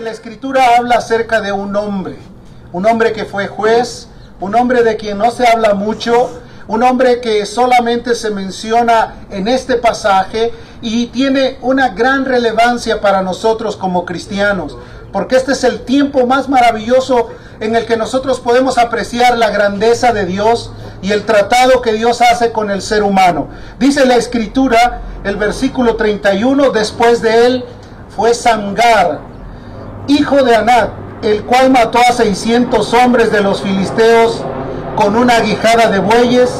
la escritura habla acerca de un hombre, un hombre que fue juez, un hombre de quien no se habla mucho, un hombre que solamente se menciona en este pasaje y tiene una gran relevancia para nosotros como cristianos, porque este es el tiempo más maravilloso en el que nosotros podemos apreciar la grandeza de Dios y el tratado que Dios hace con el ser humano. Dice la escritura, el versículo 31, después de él fue Samgar, hijo de Anat, el cual mató a 600 hombres de los filisteos con una aguijada de bueyes,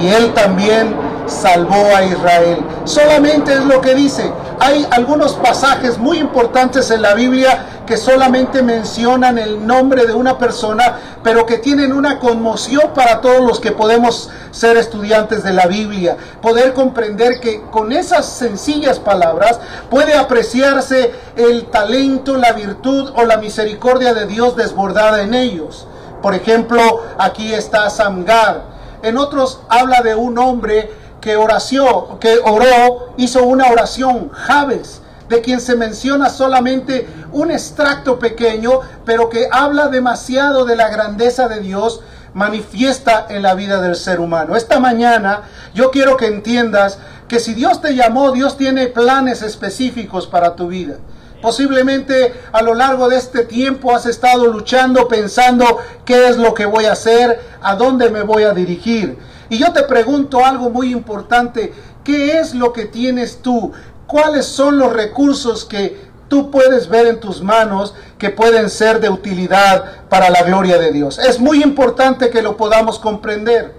y él también salvó a Israel. Solamente es lo que dice. Hay algunos pasajes muy importantes en la Biblia que solamente mencionan el nombre de una persona, pero que tienen una conmoción para todos los que podemos ser estudiantes de la Biblia. Poder comprender que con esas sencillas palabras puede apreciarse el talento, la virtud o la misericordia de Dios desbordada en ellos. Por ejemplo, aquí está Samgar. En otros habla de un hombre que oració, que oró, hizo una oración, Jabes, de quien se menciona solamente un extracto pequeño, pero que habla demasiado de la grandeza de Dios manifiesta en la vida del ser humano. Esta mañana yo quiero que entiendas que si Dios te llamó, Dios tiene planes específicos para tu vida. Posiblemente a lo largo de este tiempo has estado luchando pensando qué es lo que voy a hacer, a dónde me voy a dirigir. Y yo te pregunto algo muy importante, ¿qué es lo que tienes tú? ¿Cuáles son los recursos que tú puedes ver en tus manos que pueden ser de utilidad para la gloria de Dios? Es muy importante que lo podamos comprender.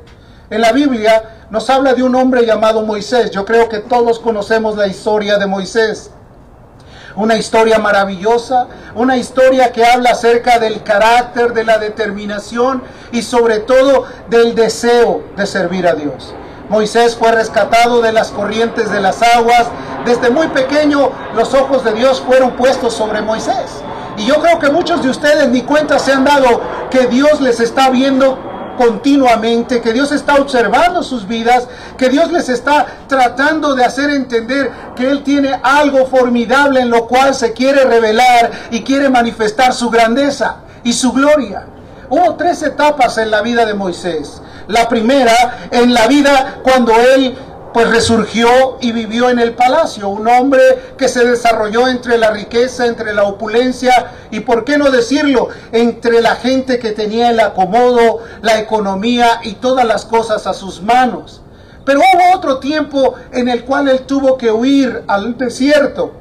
En la Biblia nos habla de un hombre llamado Moisés. Yo creo que todos conocemos la historia de Moisés una historia maravillosa, una historia que habla acerca del carácter, de la determinación y sobre todo del deseo de servir a Dios. Moisés fue rescatado de las corrientes de las aguas. Desde muy pequeño los ojos de Dios fueron puestos sobre Moisés. Y yo creo que muchos de ustedes ni cuenta se han dado que Dios les está viendo continuamente, que Dios está observando sus vidas, que Dios les está tratando de hacer entender que Él tiene algo formidable en lo cual se quiere revelar y quiere manifestar su grandeza y su gloria. Hubo tres etapas en la vida de Moisés. La primera, en la vida cuando Él pues resurgió y vivió en el palacio, un hombre que se desarrolló entre la riqueza, entre la opulencia y, por qué no decirlo, entre la gente que tenía el acomodo, la economía y todas las cosas a sus manos. Pero hubo otro tiempo en el cual él tuvo que huir al desierto,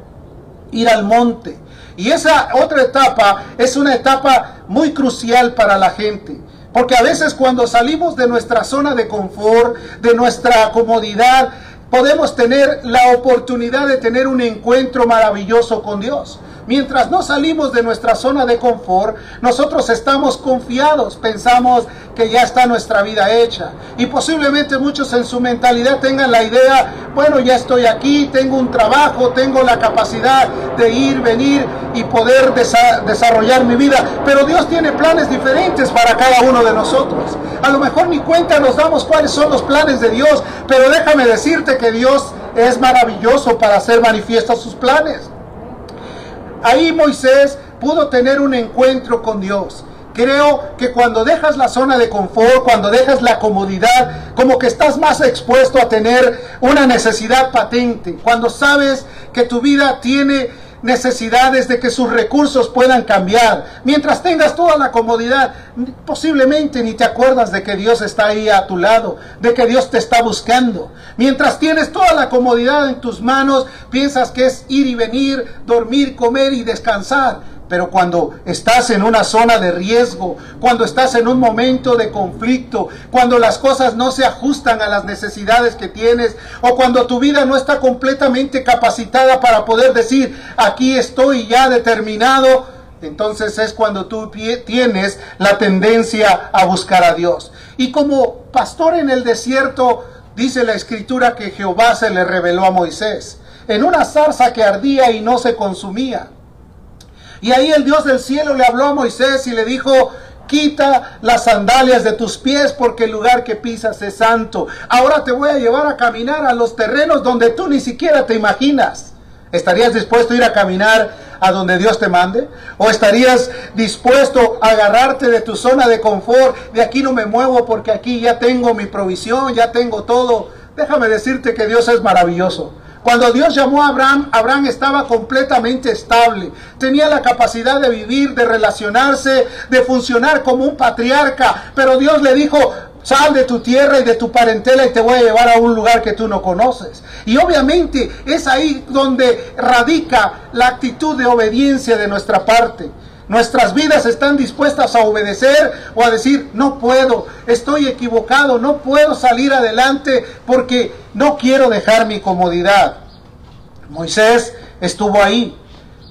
ir al monte. Y esa otra etapa es una etapa muy crucial para la gente. Porque a veces cuando salimos de nuestra zona de confort, de nuestra comodidad, podemos tener la oportunidad de tener un encuentro maravilloso con Dios. Mientras no salimos de nuestra zona de confort, nosotros estamos confiados, pensamos que ya está nuestra vida hecha. Y posiblemente muchos en su mentalidad tengan la idea, bueno, ya estoy aquí, tengo un trabajo, tengo la capacidad de ir, venir y poder desarrollar mi vida. Pero Dios tiene planes diferentes para cada uno de nosotros. A lo mejor ni cuenta nos damos cuáles son los planes de Dios, pero déjame decirte que Dios es maravilloso para hacer manifiestos sus planes. Ahí Moisés pudo tener un encuentro con Dios. Creo que cuando dejas la zona de confort, cuando dejas la comodidad, como que estás más expuesto a tener una necesidad patente. Cuando sabes que tu vida tiene necesidades de que sus recursos puedan cambiar. Mientras tengas toda la comodidad, posiblemente ni te acuerdas de que Dios está ahí a tu lado, de que Dios te está buscando. Mientras tienes toda la comodidad en tus manos, piensas que es ir y venir, dormir, comer y descansar. Pero cuando estás en una zona de riesgo, cuando estás en un momento de conflicto, cuando las cosas no se ajustan a las necesidades que tienes, o cuando tu vida no está completamente capacitada para poder decir, aquí estoy ya determinado, entonces es cuando tú tienes la tendencia a buscar a Dios. Y como pastor en el desierto, dice la escritura que Jehová se le reveló a Moisés, en una zarza que ardía y no se consumía. Y ahí el Dios del cielo le habló a Moisés y le dijo, quita las sandalias de tus pies porque el lugar que pisas es santo. Ahora te voy a llevar a caminar a los terrenos donde tú ni siquiera te imaginas. ¿Estarías dispuesto a ir a caminar a donde Dios te mande? ¿O estarías dispuesto a agarrarte de tu zona de confort? De aquí no me muevo porque aquí ya tengo mi provisión, ya tengo todo. Déjame decirte que Dios es maravilloso. Cuando Dios llamó a Abraham, Abraham estaba completamente estable. Tenía la capacidad de vivir, de relacionarse, de funcionar como un patriarca. Pero Dios le dijo, Sal de tu tierra y de tu parentela y te voy a llevar a un lugar que tú no conoces. Y obviamente es ahí donde radica la actitud de obediencia de nuestra parte. Nuestras vidas están dispuestas a obedecer o a decir, no puedo, estoy equivocado, no puedo salir adelante porque no quiero dejar mi comodidad. Moisés estuvo ahí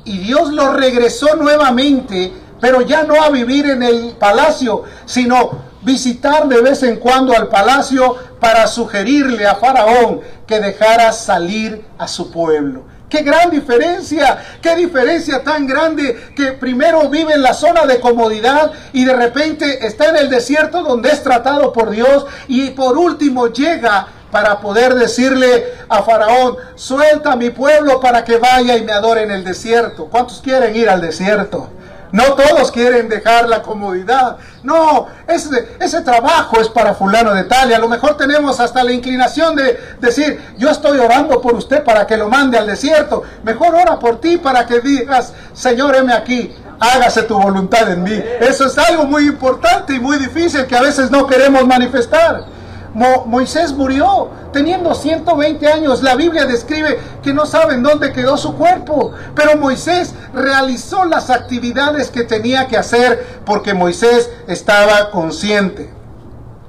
y Dios lo regresó nuevamente, pero ya no a vivir en el palacio, sino visitar de vez en cuando al palacio para sugerirle a Faraón que dejara salir a su pueblo. Qué gran diferencia, qué diferencia tan grande que primero vive en la zona de comodidad y de repente está en el desierto donde es tratado por Dios y por último llega para poder decirle a Faraón, suelta a mi pueblo para que vaya y me adore en el desierto. ¿Cuántos quieren ir al desierto? No todos quieren dejar la comodidad. No, ese, trabajo es para fulano de tal. Y a lo mejor tenemos hasta la inclinación de decir, yo estoy orando por usted para que lo mande al desierto. Mejor ora por ti para que digas, Señor, heme aquí. Hágase tu voluntad en mí. Eso es algo muy importante y muy difícil que a veces no queremos manifestar. Moisés murió teniendo 120 años. La Biblia describe que no saben dónde quedó su cuerpo. Pero Moisés realizó las actividades que tenía que hacer porque Moisés estaba consciente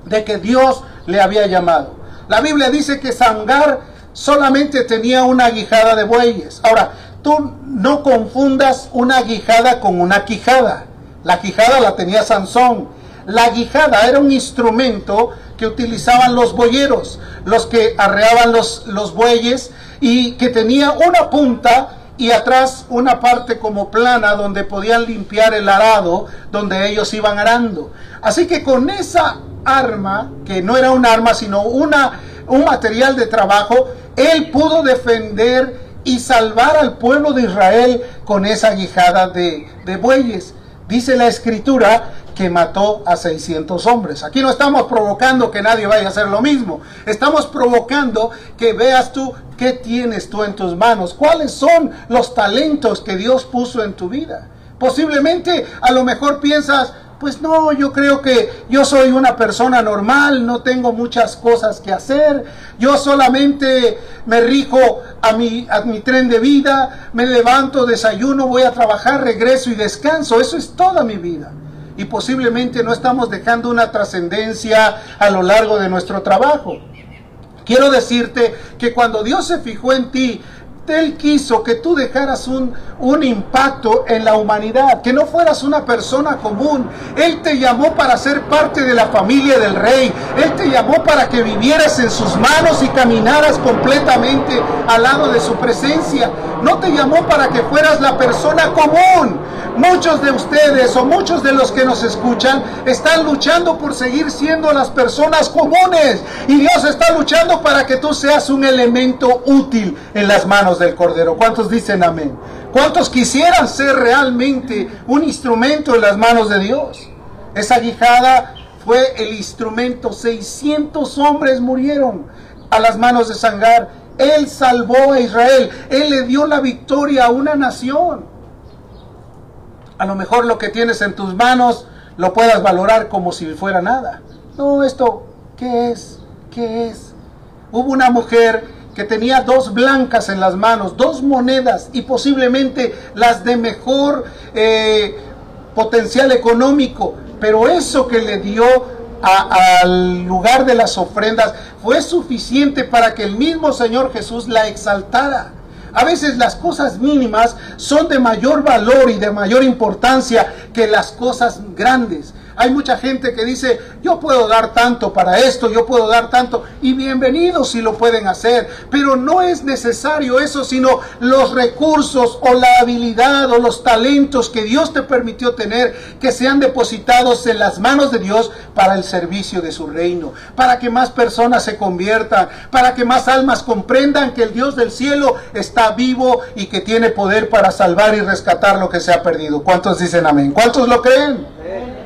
de que Dios le había llamado. La Biblia dice que Sangar solamente tenía una guijada de bueyes. Ahora, tú no confundas una guijada con una quijada. La quijada la tenía Sansón. La guijada era un instrumento que utilizaban los boyeros, los que arreaban los, los bueyes y que tenía una punta y atrás una parte como plana donde podían limpiar el arado donde ellos iban arando. Así que con esa arma, que no era un arma sino una, un material de trabajo, él pudo defender y salvar al pueblo de Israel con esa guijada de, de bueyes. Dice la escritura que mató a 600 hombres. Aquí no estamos provocando que nadie vaya a hacer lo mismo. Estamos provocando que veas tú qué tienes tú en tus manos, cuáles son los talentos que Dios puso en tu vida. Posiblemente a lo mejor piensas, pues no, yo creo que yo soy una persona normal, no tengo muchas cosas que hacer, yo solamente me rijo a mi, a mi tren de vida, me levanto, desayuno, voy a trabajar, regreso y descanso, eso es toda mi vida y posiblemente no estamos dejando una trascendencia a lo largo de nuestro trabajo. Quiero decirte que cuando Dios se fijó en ti, él quiso que tú dejaras un, un, impacto en la humanidad, que no fueras una persona común. Él te llamó para ser parte de la familia del rey. Él te llamó para que vivieras en sus manos y caminaras completamente al lado de su presencia. No te llamó para que fueras la persona común. Muchos de ustedes o muchos de los que nos escuchan están luchando por seguir siendo las personas comunes. Y Dios está luchando para que tú seas un elemento útil en las manos del Cordero. ¿Cuántos dicen amén? ¿Cuántos quisieran ser realmente un instrumento en las manos de Dios? Esa guijada fue el instrumento. 600 hombres murieron a las manos de Sangar. Él salvó a Israel. Él le dio la victoria a una nación a lo mejor lo que tienes en tus manos lo puedas valorar como si fuera nada. No, esto, ¿qué es? ¿Qué es? Hubo una mujer que tenía dos blancas en las manos, dos monedas y posiblemente las de mejor eh, potencial económico, pero eso que le dio al lugar de las ofrendas fue suficiente para que el mismo Señor Jesús la exaltara. A veces las cosas mínimas son de mayor valor y de mayor importancia que las cosas grandes. Hay mucha gente que dice, yo puedo dar tanto para esto, yo puedo dar tanto, y bienvenidos si lo pueden hacer, pero no es necesario eso, sino los recursos o la habilidad o los talentos que Dios te permitió tener, que sean depositados en las manos de Dios para el servicio de su reino, para que más personas se conviertan, para que más almas comprendan que el Dios del cielo está vivo y que tiene poder para salvar y rescatar lo que se ha perdido. ¿Cuántos dicen amén? ¿Cuántos lo creen?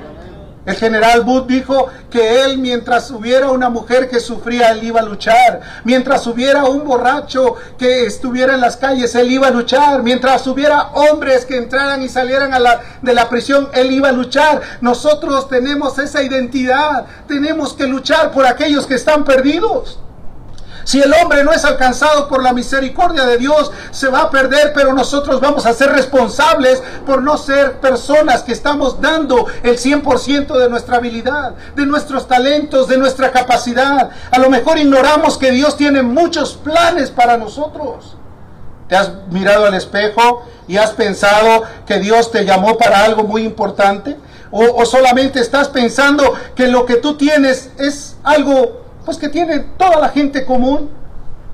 El general Booth dijo que él, mientras hubiera una mujer que sufría, él iba a luchar. Mientras hubiera un borracho que estuviera en las calles, él iba a luchar. Mientras hubiera hombres que entraran y salieran a la, de la prisión, él iba a luchar. Nosotros tenemos esa identidad. Tenemos que luchar por aquellos que están perdidos. Si el hombre no es alcanzado por la misericordia de Dios, se va a perder, pero nosotros vamos a ser responsables por no ser personas que estamos dando el 100% de nuestra habilidad, de nuestros talentos, de nuestra capacidad. A lo mejor ignoramos que Dios tiene muchos planes para nosotros. ¿Te has mirado al espejo y has pensado que Dios te llamó para algo muy importante? ¿O, o solamente estás pensando que lo que tú tienes es algo pues que tiene toda la gente común.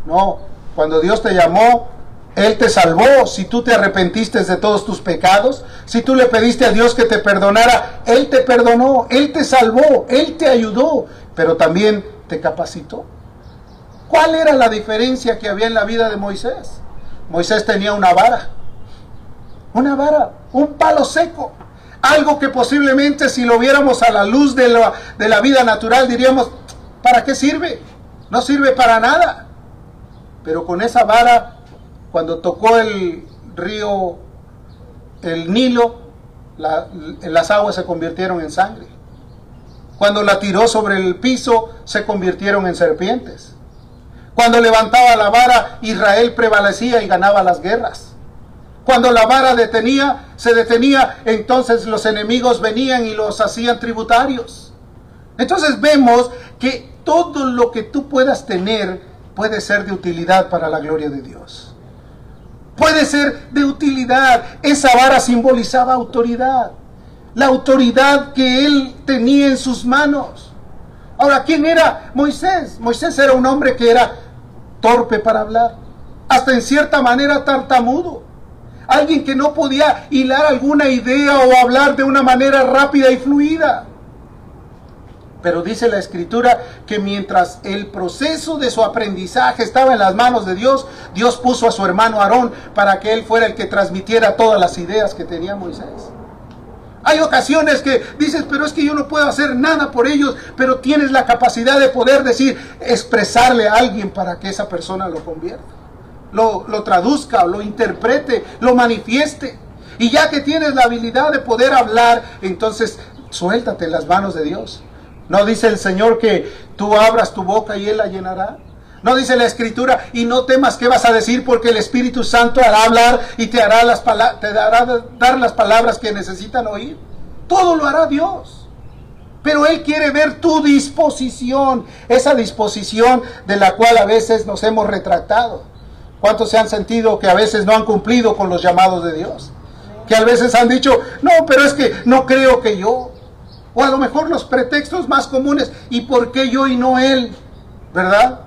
No, cuando Dios te llamó, Él te salvó. Si tú te arrepentiste de todos tus pecados, si tú le pediste a Dios que te perdonara, Él te perdonó, Él te salvó, Él te ayudó, pero también te capacitó. ¿Cuál era la diferencia que había en la vida de Moisés? Moisés tenía una vara, una vara, un palo seco. Algo que posiblemente si lo viéramos a la luz de la, vida natural diríamos, ¿Para qué sirve? No sirve para nada. Pero con esa vara, cuando tocó el río, el Nilo, las aguas se convirtieron en sangre. Cuando la tiró sobre el piso, se convirtieron en serpientes. Cuando levantaba la vara, Israel prevalecía y ganaba las guerras. Cuando la vara detenía, se detenía, entonces los enemigos venían y los hacían tributarios. Entonces vemos que todo lo que tú puedas tener puede ser de utilidad para la gloria de Dios. Puede ser de utilidad. Esa vara simbolizaba autoridad. La autoridad que él tenía en sus manos. Ahora, ¿quién era Moisés? Moisés era un hombre que era torpe para hablar. Hasta en cierta manera tartamudo. Alguien que no podía hilar alguna idea o hablar de una manera rápida y fluida. Pero dice la escritura que mientras el proceso de su aprendizaje estaba en las manos de Dios, Dios puso a su hermano Aarón para que él fuera el que transmitiera todas las ideas que tenía Moisés. Hay ocasiones que dices, pero es que yo no puedo hacer nada por ellos, pero tienes la capacidad de poder decir, expresarle a alguien para que esa persona lo convierta, lo, lo traduzca, lo interprete, lo manifieste. Y ya que tienes la habilidad de poder hablar, entonces suéltate en las manos de Dios. ¿No dice el Señor que tú abras tu boca y Él la llenará? No dice la escritura, y no temas qué vas a decir porque el Espíritu Santo hará hablar y te hará, las te dará dar las palabras que necesitan oír. Todo lo hará Dios. Pero Él quiere ver tu disposición, esa disposición de la cual a veces nos hemos retractado. ¿Cuántos se han sentido que a veces no han cumplido con los llamados de Dios? Que a veces han dicho, no, pero es que no creo que yo. O a lo mejor los pretextos más comunes. ¿Y por qué yo y no él? ¿Verdad?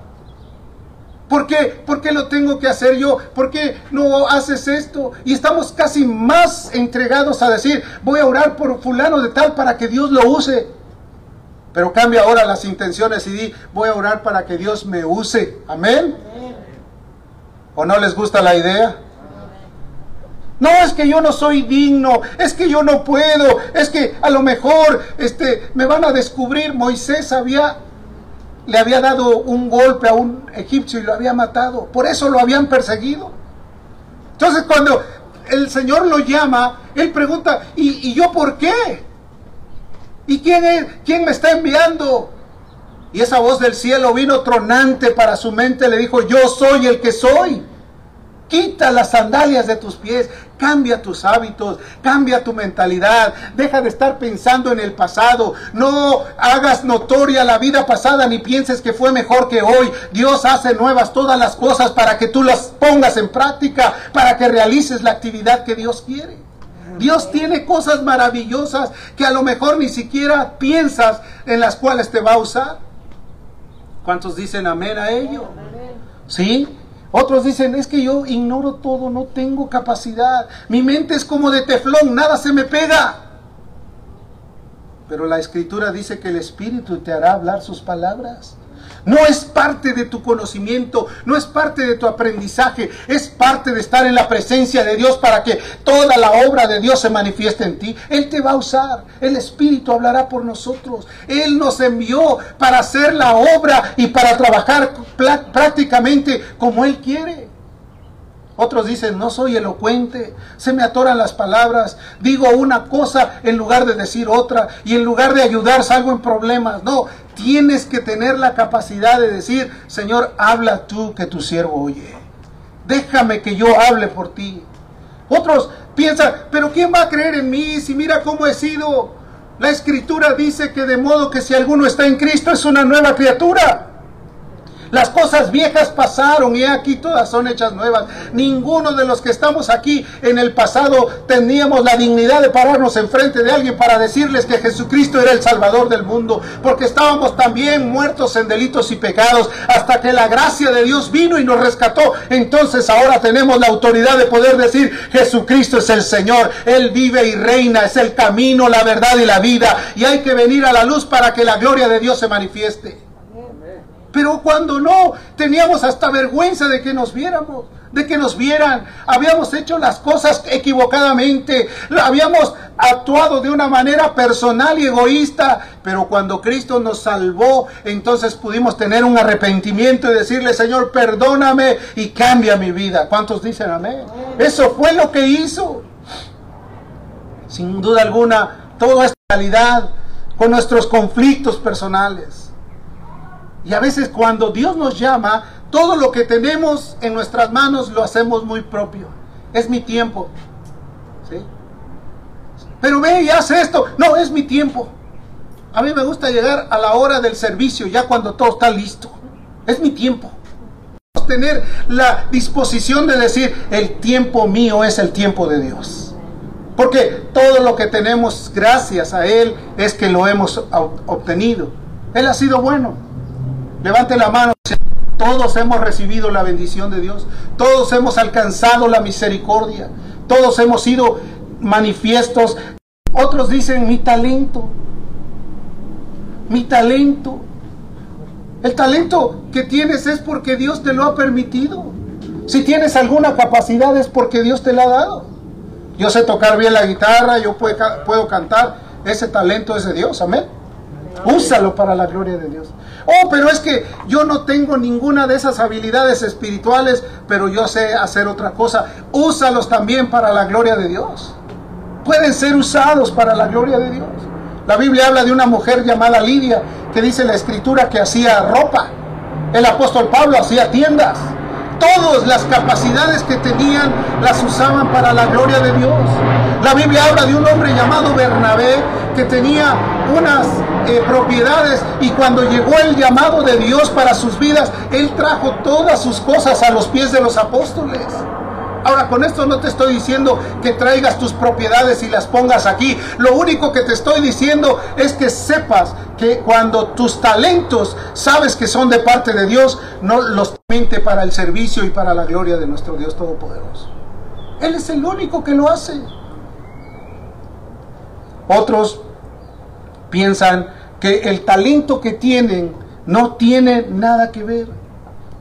¿Por qué? ¿Por qué lo tengo que hacer yo? ¿Por qué no haces esto? Y estamos casi más entregados a decir, voy a orar por fulano de tal para que Dios lo use. Pero cambia ahora las intenciones y di, voy a orar para que Dios me use. Amén. ¿O no les gusta la idea? No, es que yo no soy digno, es que yo no puedo, es que a lo mejor este, me van a descubrir. Moisés había, le había dado un golpe a un egipcio y lo había matado, por eso lo habían perseguido. Entonces cuando el Señor lo llama, él pregunta, ¿y, y yo por qué? ¿Y quién, es, quién me está enviando? Y esa voz del cielo vino tronante para su mente, le dijo, yo soy el que soy. Quita las sandalias de tus pies, cambia tus hábitos, cambia tu mentalidad, deja de estar pensando en el pasado, no hagas notoria la vida pasada ni pienses que fue mejor que hoy. Dios hace nuevas todas las cosas para que tú las pongas en práctica, para que realices la actividad que Dios quiere. Dios tiene cosas maravillosas que a lo mejor ni siquiera piensas en las cuales te va a usar. ¿Cuántos dicen amén a ello? ¿Sí? Otros dicen, es que yo ignoro todo, no tengo capacidad. Mi mente es como de teflón, nada se me pega. Pero la escritura dice que el Espíritu te hará hablar sus palabras. No es parte de tu conocimiento, no es parte de tu aprendizaje, es parte de estar en la presencia de Dios para que toda la obra de Dios se manifieste en ti. Él te va a usar, el Espíritu hablará por nosotros. Él nos envió para hacer la obra y para trabajar prácticamente como Él quiere. Otros dicen, no soy elocuente, se me atoran las palabras, digo una cosa en lugar de decir otra y en lugar de ayudar salgo en problemas. No, tienes que tener la capacidad de decir, Señor, habla tú que tu siervo oye. Déjame que yo hable por ti. Otros piensan, pero ¿quién va a creer en mí si mira cómo he sido? La escritura dice que de modo que si alguno está en Cristo es una nueva criatura. Las cosas viejas pasaron y aquí todas son hechas nuevas. Ninguno de los que estamos aquí en el pasado teníamos la dignidad de pararnos enfrente de alguien para decirles que Jesucristo era el Salvador del mundo, porque estábamos también muertos en delitos y pecados hasta que la gracia de Dios vino y nos rescató. Entonces ahora tenemos la autoridad de poder decir Jesucristo es el Señor, Él vive y reina, es el camino, la verdad y la vida. Y hay que venir a la luz para que la gloria de Dios se manifieste. Pero cuando no, teníamos hasta vergüenza de que nos viéramos, de que nos vieran. Habíamos hecho las cosas equivocadamente, habíamos actuado de una manera personal y egoísta. Pero cuando Cristo nos salvó, entonces pudimos tener un arrepentimiento y decirle, Señor, perdóname y cambia mi vida. ¿Cuántos dicen amén? Eso fue lo que hizo. Sin duda alguna, toda esta realidad con nuestros conflictos personales y a veces cuando Dios nos llama, todo lo que tenemos en nuestras manos lo hacemos muy propio. Es mi tiempo. ¿Sí? Pero ve y haz esto. No, es mi tiempo. A mí me gusta llegar a la hora del servicio, ya cuando todo está listo. Es mi tiempo. Tener la disposición de decir, el tiempo mío es el tiempo de Dios. Porque todo lo que tenemos gracias a Él es que lo hemos obtenido. Él ha sido bueno. Levante la mano. Todos hemos recibido la bendición de Dios. Todos hemos alcanzado la misericordia. Todos hemos sido manifiestos. Otros dicen mi talento. Mi talento. El talento que tienes es porque Dios te lo ha permitido. Si tienes alguna capacidad es porque Dios te la ha dado. Yo sé tocar bien la guitarra, yo puedo, cantar. Ese talento es de Dios, amén. Úsalo para la gloria de Dios. Oh, pero es que yo no tengo ninguna de esas habilidades espirituales, pero yo sé hacer otra cosa. Úsalos también para la gloria de Dios. Pueden ser usados para la gloria de Dios. La Biblia habla de una mujer llamada Lidia, que dice la escritura que hacía ropa. El apóstol Pablo hacía tiendas. Todas las capacidades que tenían las usaban para la gloria de Dios. La Biblia habla de un hombre llamado Bernabé que tenía unas eh, propiedades y cuando llegó el llamado de Dios para sus vidas, él trajo todas sus cosas a los pies de los apóstoles. Ahora, con esto no te estoy diciendo que traigas tus propiedades y las pongas aquí. Lo único que te estoy diciendo es que sepas que cuando tus talentos sabes que son de parte de Dios, no los mente para el servicio y para la gloria de nuestro Dios Todopoderoso. Él es el único que lo hace. Otros piensan que el talento que tienen no tiene nada que ver.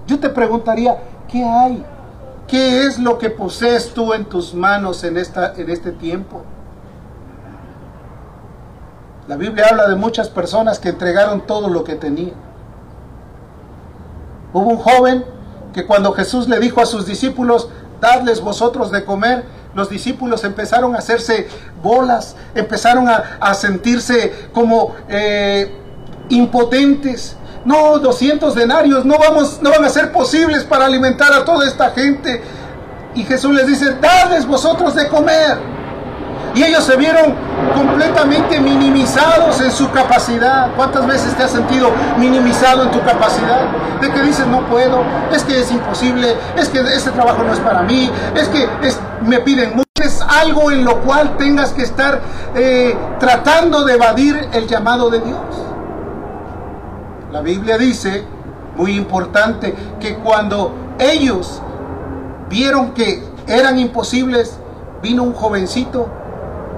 Yo te preguntaría, ¿qué hay? ¿Qué es lo que posees tú en tus manos en, esta, en este tiempo? La Biblia habla de muchas personas que entregaron todo lo que tenían. Hubo un joven que cuando Jesús le dijo a sus discípulos, dadles vosotros de comer, los discípulos empezaron a hacerse bolas, empezaron a, sentirse como eh, impotentes, no, 200 denarios no, vamos, no van a ser posibles para alimentar a toda esta gente. Y Jesús les dice, dadles vosotros de comer. Y ellos se vieron completamente minimizados en su capacidad. ¿Cuántas veces te has sentido minimizado en tu capacidad? De que dices, no puedo, es que es imposible, es que ese trabajo no es para mí, es que me piden tienes algo en lo cual tengas que estar eh, tratando de evadir el llamado de Dios. La Biblia dice, muy importante, que cuando ellos vieron que eran imposibles, vino un jovencito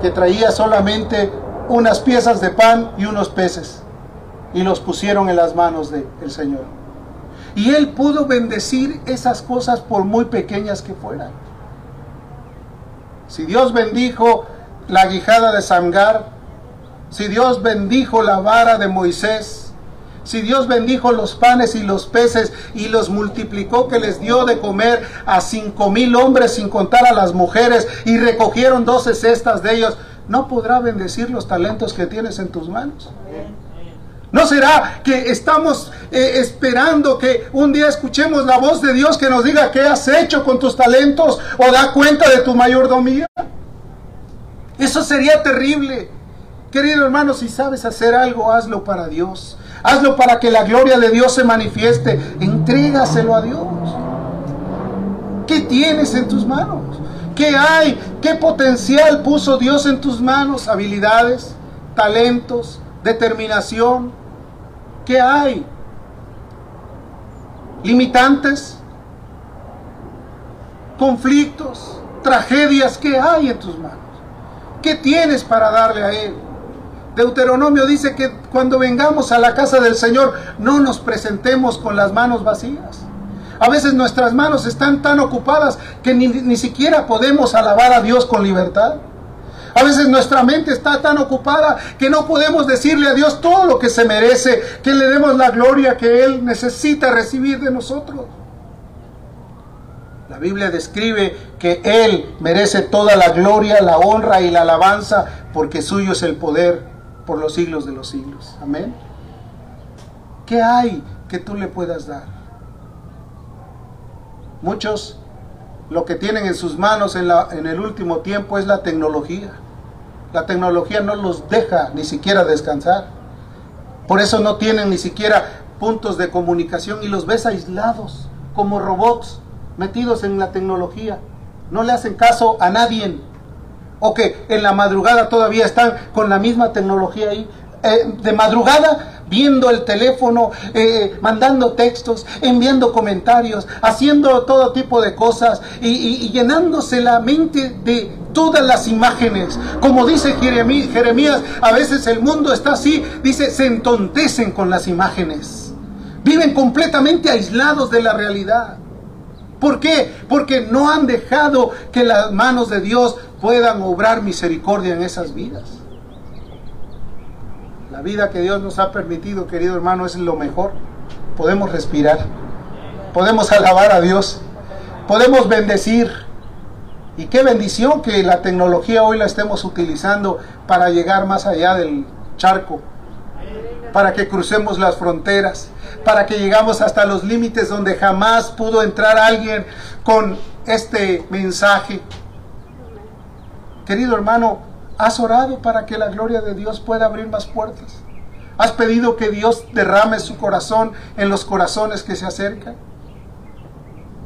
que traía solamente unas piezas de pan y unos peces y los pusieron en las manos del Señor. Y él pudo bendecir esas cosas por muy pequeñas que fueran. Si Dios bendijo la guijada de Samgar, si Dios bendijo la vara de Moisés, si Dios bendijo los panes y los peces y los multiplicó que les dio de comer a cinco mil hombres sin contar a las mujeres y recogieron doce cestas de ellos, ¿no podrá bendecir los talentos que tienes en tus manos? ¿No será que estamos eh, esperando que un día escuchemos la voz de Dios que nos diga qué has hecho con tus talentos o da cuenta de tu mayordomía? Eso sería terrible. Querido hermano, si sabes hacer algo, hazlo para Dios. Hazlo para que la gloria de Dios se manifieste. Entrégaselo a Dios. ¿Qué tienes en tus manos? ¿Qué hay? ¿Qué potencial puso Dios en tus manos? Habilidades, talentos, determinación. ¿Qué hay? Limitantes, conflictos, tragedias. ¿Qué hay en tus manos? ¿Qué tienes para darle a Él? Deuteronomio dice que cuando vengamos a la casa del Señor no nos presentemos con las manos vacías. A veces nuestras manos están tan ocupadas que ni, ni, siquiera podemos alabar a Dios con libertad. A veces nuestra mente está tan ocupada que no podemos decirle a Dios todo lo que se merece, que le demos la gloria que Él necesita recibir de nosotros. La Biblia describe que Él merece toda la gloria, la honra y la alabanza, porque suyo es el poder por los siglos de los siglos. Amén. ¿Qué hay que tú le puedas dar? Muchos lo que tienen en sus manos en, la, en, el último tiempo es la tecnología. La tecnología no los deja ni siquiera descansar. Por eso no tienen ni siquiera puntos de comunicación y los ves aislados, como robots metidos en la tecnología. No le hacen caso a nadie. O que en la madrugada todavía están con la misma tecnología ahí. Eh, de madrugada viendo el teléfono, eh, mandando textos, enviando comentarios, haciendo todo tipo de cosas y, y, y, llenándose la mente de todas las imágenes. Como dice Jeremías, a veces el mundo está así, dice, se entontecen con las imágenes. Viven completamente aislados de la realidad. ¿Por qué? Porque no han dejado que las manos de Dios puedan obrar misericordia en esas vidas. La vida que Dios nos ha permitido, querido hermano, es lo mejor. Podemos respirar, podemos alabar a Dios, podemos bendecir. Y qué bendición que la tecnología hoy la estemos utilizando para llegar más allá del charco, para que crucemos las fronteras, para que llegamos hasta los límites donde jamás pudo entrar alguien con este mensaje. Querido hermano, ¿has orado para que la gloria de Dios pueda abrir más puertas? ¿Has pedido que Dios derrame su corazón en los corazones que se acercan?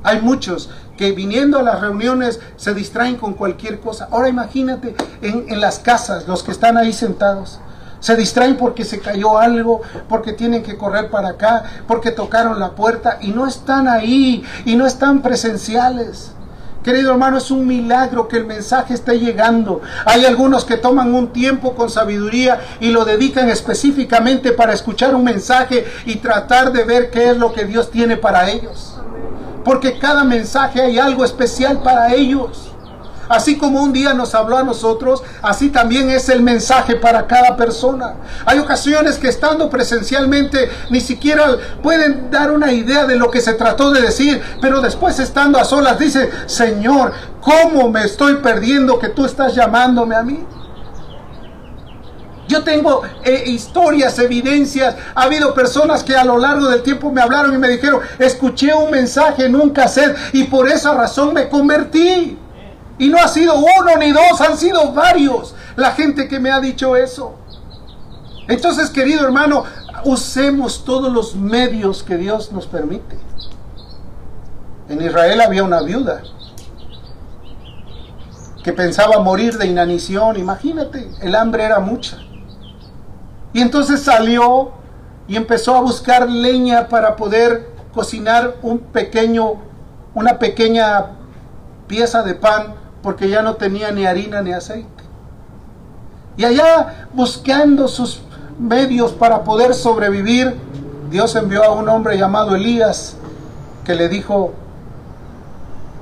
Hay muchos que viniendo a las reuniones se distraen con cualquier cosa. Ahora imagínate en, en las casas, los que están ahí sentados. Se distraen porque se cayó algo, porque tienen que correr para acá, porque tocaron la puerta y no están ahí y no están presenciales. Querido hermano, es un milagro que el mensaje esté llegando. Hay algunos que toman un tiempo con sabiduría y lo dedican específicamente para escuchar un mensaje y tratar de ver qué es lo que Dios tiene para ellos. Porque cada mensaje hay algo especial para ellos. Así como un día nos habló a nosotros, así también es el mensaje para cada persona. Hay ocasiones que estando presencialmente ni siquiera pueden dar una idea de lo que se trató de decir, pero después estando a solas dice, Señor, ¿cómo me estoy perdiendo que tú estás llamándome a mí? Yo tengo eh, historias, evidencias. Ha habido personas que a lo largo del tiempo me hablaron y me dijeron, escuché un mensaje en un cassette y por esa razón me convertí. Y no ha sido uno ni dos, han sido varios la gente que me ha dicho eso. Entonces, querido hermano, usemos todos los medios que Dios nos permite. En Israel había una viuda. que pensaba morir de inanición, imagínate, el hambre era mucha. Y entonces salió y empezó a buscar leña para poder cocinar un pequeño, una pequeña pieza de pan, porque ya no tenía ni harina ni aceite. Y allá buscando sus medios para poder sobrevivir, Dios envió a un hombre llamado Elías que le dijo,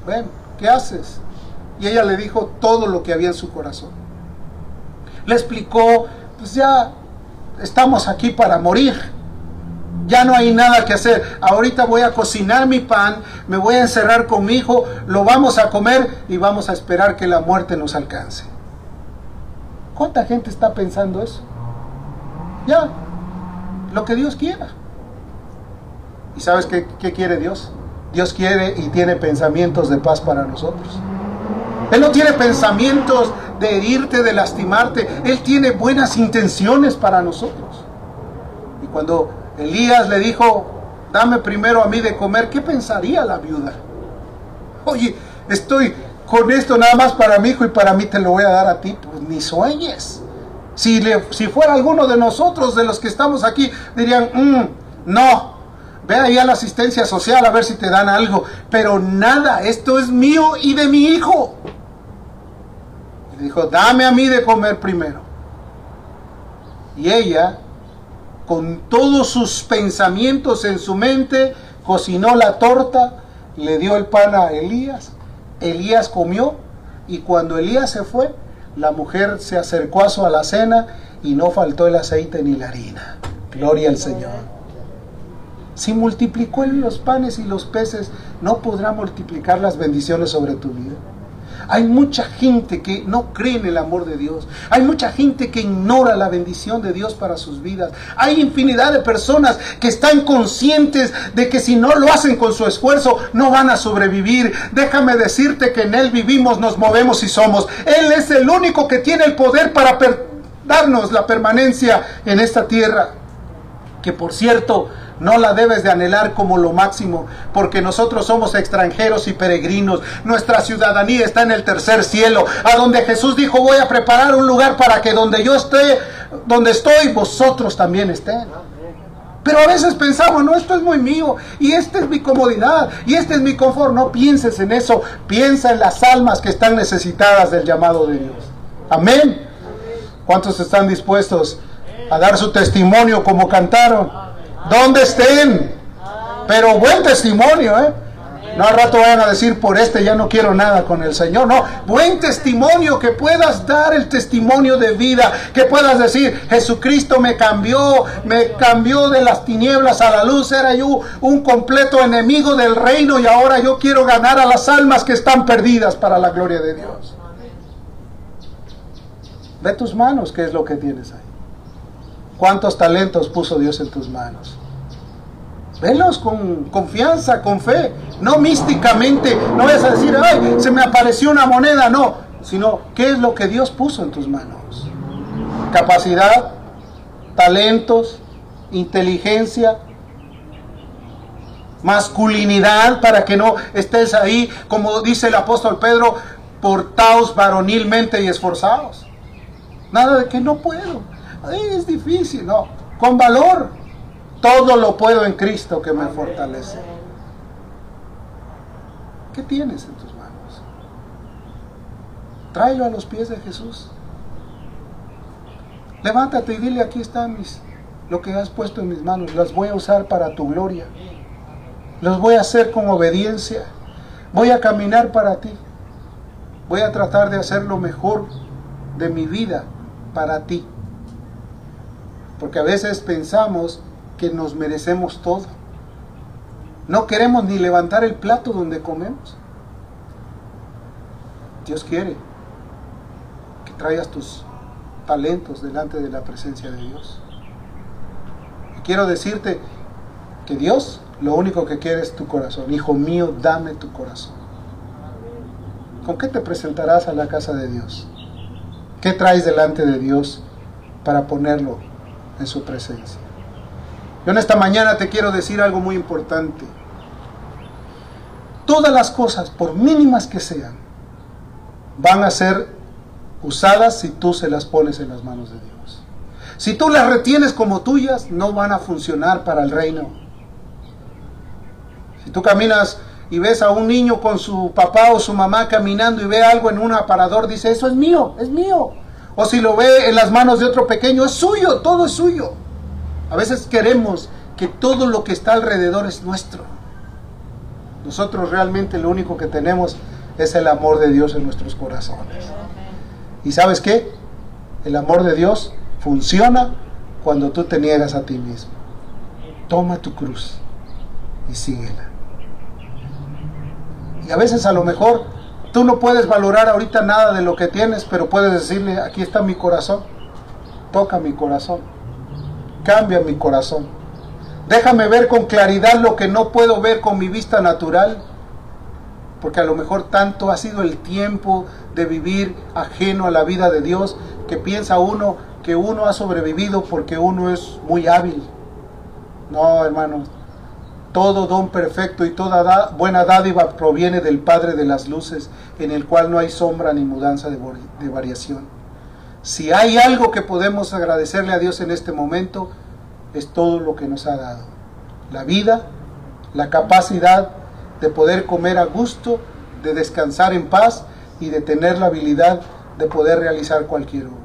ven, ¿qué haces? Y ella le dijo todo lo que había en su corazón. Le explicó, pues ya estamos aquí para morir. Ya no hay nada que hacer. Ahorita voy a cocinar mi pan, me voy a encerrar con mi hijo, lo vamos a comer y vamos a esperar que la muerte nos alcance. ¿Cuánta gente está pensando eso? Ya, lo que Dios quiera. ¿Y sabes qué, qué quiere Dios? Dios quiere y tiene pensamientos de paz para nosotros. Él no tiene pensamientos de herirte, de lastimarte. Él tiene buenas intenciones para nosotros. Y cuando Elías le dijo, dame primero a mí de comer, ¿qué pensaría la viuda? Oye, estoy con esto nada más para mi hijo y para mí te lo voy a dar a ti. Pues ni sueñes. Si, le, si fuera alguno de nosotros, de los que estamos aquí, dirían, mm, no, ve ahí a la asistencia social a ver si te dan algo. Pero nada, esto es mío y de mi hijo. Y dijo, dame a mí de comer primero. Y ella, con todos sus pensamientos en su mente, cocinó la torta, le dio el pan a Elías. Elías comió y cuando Elías se fue, la mujer se acercó a su alacena y no faltó el aceite ni la harina. Gloria al Señor. Si multiplicó los panes y los peces, ¿no podrá multiplicar las bendiciones sobre tu vida? Hay mucha gente que no cree en el amor de Dios. Hay mucha gente que ignora la bendición de Dios para sus vidas. Hay infinidad de personas que están conscientes de que si no lo hacen con su esfuerzo, no van a sobrevivir. Déjame decirte que en Él vivimos, nos movemos y somos. Él es el único que tiene el poder para darnos la permanencia en esta tierra. Que por cierto, no la debes de anhelar como lo máximo, porque nosotros somos extranjeros y peregrinos. Nuestra ciudadanía está en el tercer cielo, a donde Jesús dijo, voy a preparar un lugar para que donde yo esté, donde estoy, vosotros también estén. Pero a veces pensamos, no, esto es muy mío, y esta es mi comodidad, y este es mi confort. No pienses en eso, piensa en las almas que están necesitadas del llamado de Dios. Amén. ¿Cuántos están dispuestos a dar su testimonio como cantaron? Donde estén. Pero buen testimonio, ¿eh? No al rato vayan a decir, por este ya no quiero nada con el Señor. No, buen testimonio, que puedas dar el testimonio de vida, que puedas decir, Jesucristo me cambió, me cambió de las tinieblas a la luz, era yo un completo enemigo del reino y ahora yo quiero ganar a las almas que están perdidas para la gloria de Dios. Ve tus manos, ¿qué es lo que tienes ahí? ¿Cuántos talentos puso Dios en tus manos? Velos con confianza, con fe, no místicamente. No vayas a decir, ay, se me apareció una moneda, no. Sino, ¿qué es lo que Dios puso en tus manos? Capacidad, talentos, inteligencia, masculinidad, para que no estés ahí, como dice el apóstol Pedro, portaos varonilmente y esforzados. Nada de que no puedo es difícil, no, con valor. Todo lo puedo en Cristo que me fortalece. ¿Qué tienes en tus manos? Tráelo a los pies de Jesús. Levántate y dile, aquí están mis, lo que has puesto en mis manos. Las voy a usar para tu gloria. Los voy a hacer con obediencia. Voy a caminar para ti. Voy a tratar de hacer lo mejor de mi vida para ti. Porque a veces pensamos que nos merecemos todo. No queremos ni levantar el plato donde comemos. Dios quiere que traigas tus talentos delante de la presencia de Dios. Y quiero decirte que Dios lo único que quiere es tu corazón. Hijo mío, dame tu corazón. ¿Con qué te presentarás a la casa de Dios? ¿Qué traes delante de Dios para ponerlo en su presencia. Yo en esta mañana te quiero decir algo muy importante. Todas las cosas, por mínimas que sean, van a ser usadas si tú se las pones en las manos de Dios. Si tú las retienes como tuyas, no van a funcionar para el reino. Si tú caminas y ves a un niño con su papá o su mamá caminando y ve algo en un aparador, dice, eso es mío, es mío. O si lo ve en las manos de otro pequeño, es suyo, todo es suyo. A veces queremos que todo lo que está alrededor es nuestro. Nosotros realmente lo único que tenemos es el amor de Dios en nuestros corazones. ¿Y sabes qué? El amor de Dios funciona cuando tú te niegas a ti mismo. Toma tu cruz y síguela. Y a veces a lo mejor tú no puedes valorar ahorita nada de lo que tienes, pero puedes decirle, aquí está mi corazón, toca mi corazón, cambia mi corazón. Déjame ver con claridad lo que no puedo ver con mi vista natural, porque a lo mejor tanto ha sido el tiempo de vivir ajeno a la vida de Dios que piensa uno que uno ha sobrevivido porque uno es muy hábil. No, hermanos, todo don perfecto y toda buena dádiva proviene del Padre de las Luces, en el cual no hay sombra ni mudanza de, de variación. Si hay algo que podemos agradecerle a Dios en este momento, es todo lo que nos ha dado. La vida, la capacidad de poder comer a gusto, de descansar en paz y de tener la habilidad de poder realizar cualquier obra.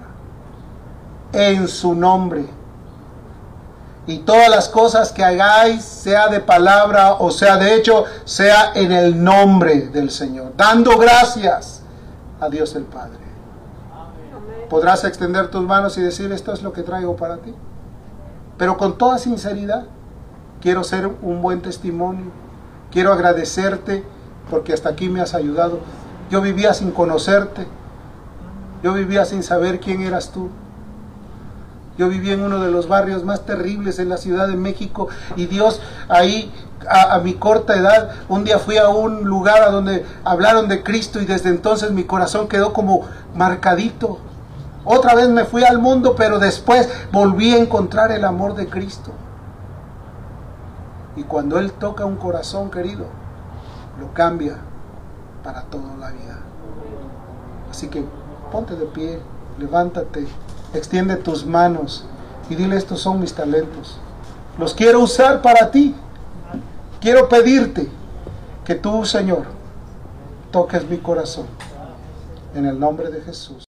En su nombre y todas las cosas que hagáis, sea de palabra o sea de hecho, sea en el nombre del Señor, dando gracias a Dios el Padre. Podrás extender tus manos y decir, esto es lo que traigo para ti. Pero con toda sinceridad, quiero ser un buen testimonio, quiero agradecerte porque hasta aquí me has ayudado. Yo vivía sin conocerte, yo vivía sin saber quién eras tú. Yo vivía en uno de los barrios más terribles en la Ciudad de México y Dios ahí a, mi corta edad, un día fui a un lugar a donde hablaron de Cristo y desde entonces mi corazón quedó como marcadito. Otra vez me fui al mundo, pero después volví a encontrar el amor de Cristo. Y cuando Él toca un corazón querido, lo cambia para toda la vida. Así que ponte de pie, levántate extiende tus manos y dile, estos son mis talentos. Los quiero usar para ti. Quiero pedirte que tú, Señor, toques mi corazón. En el nombre de Jesús.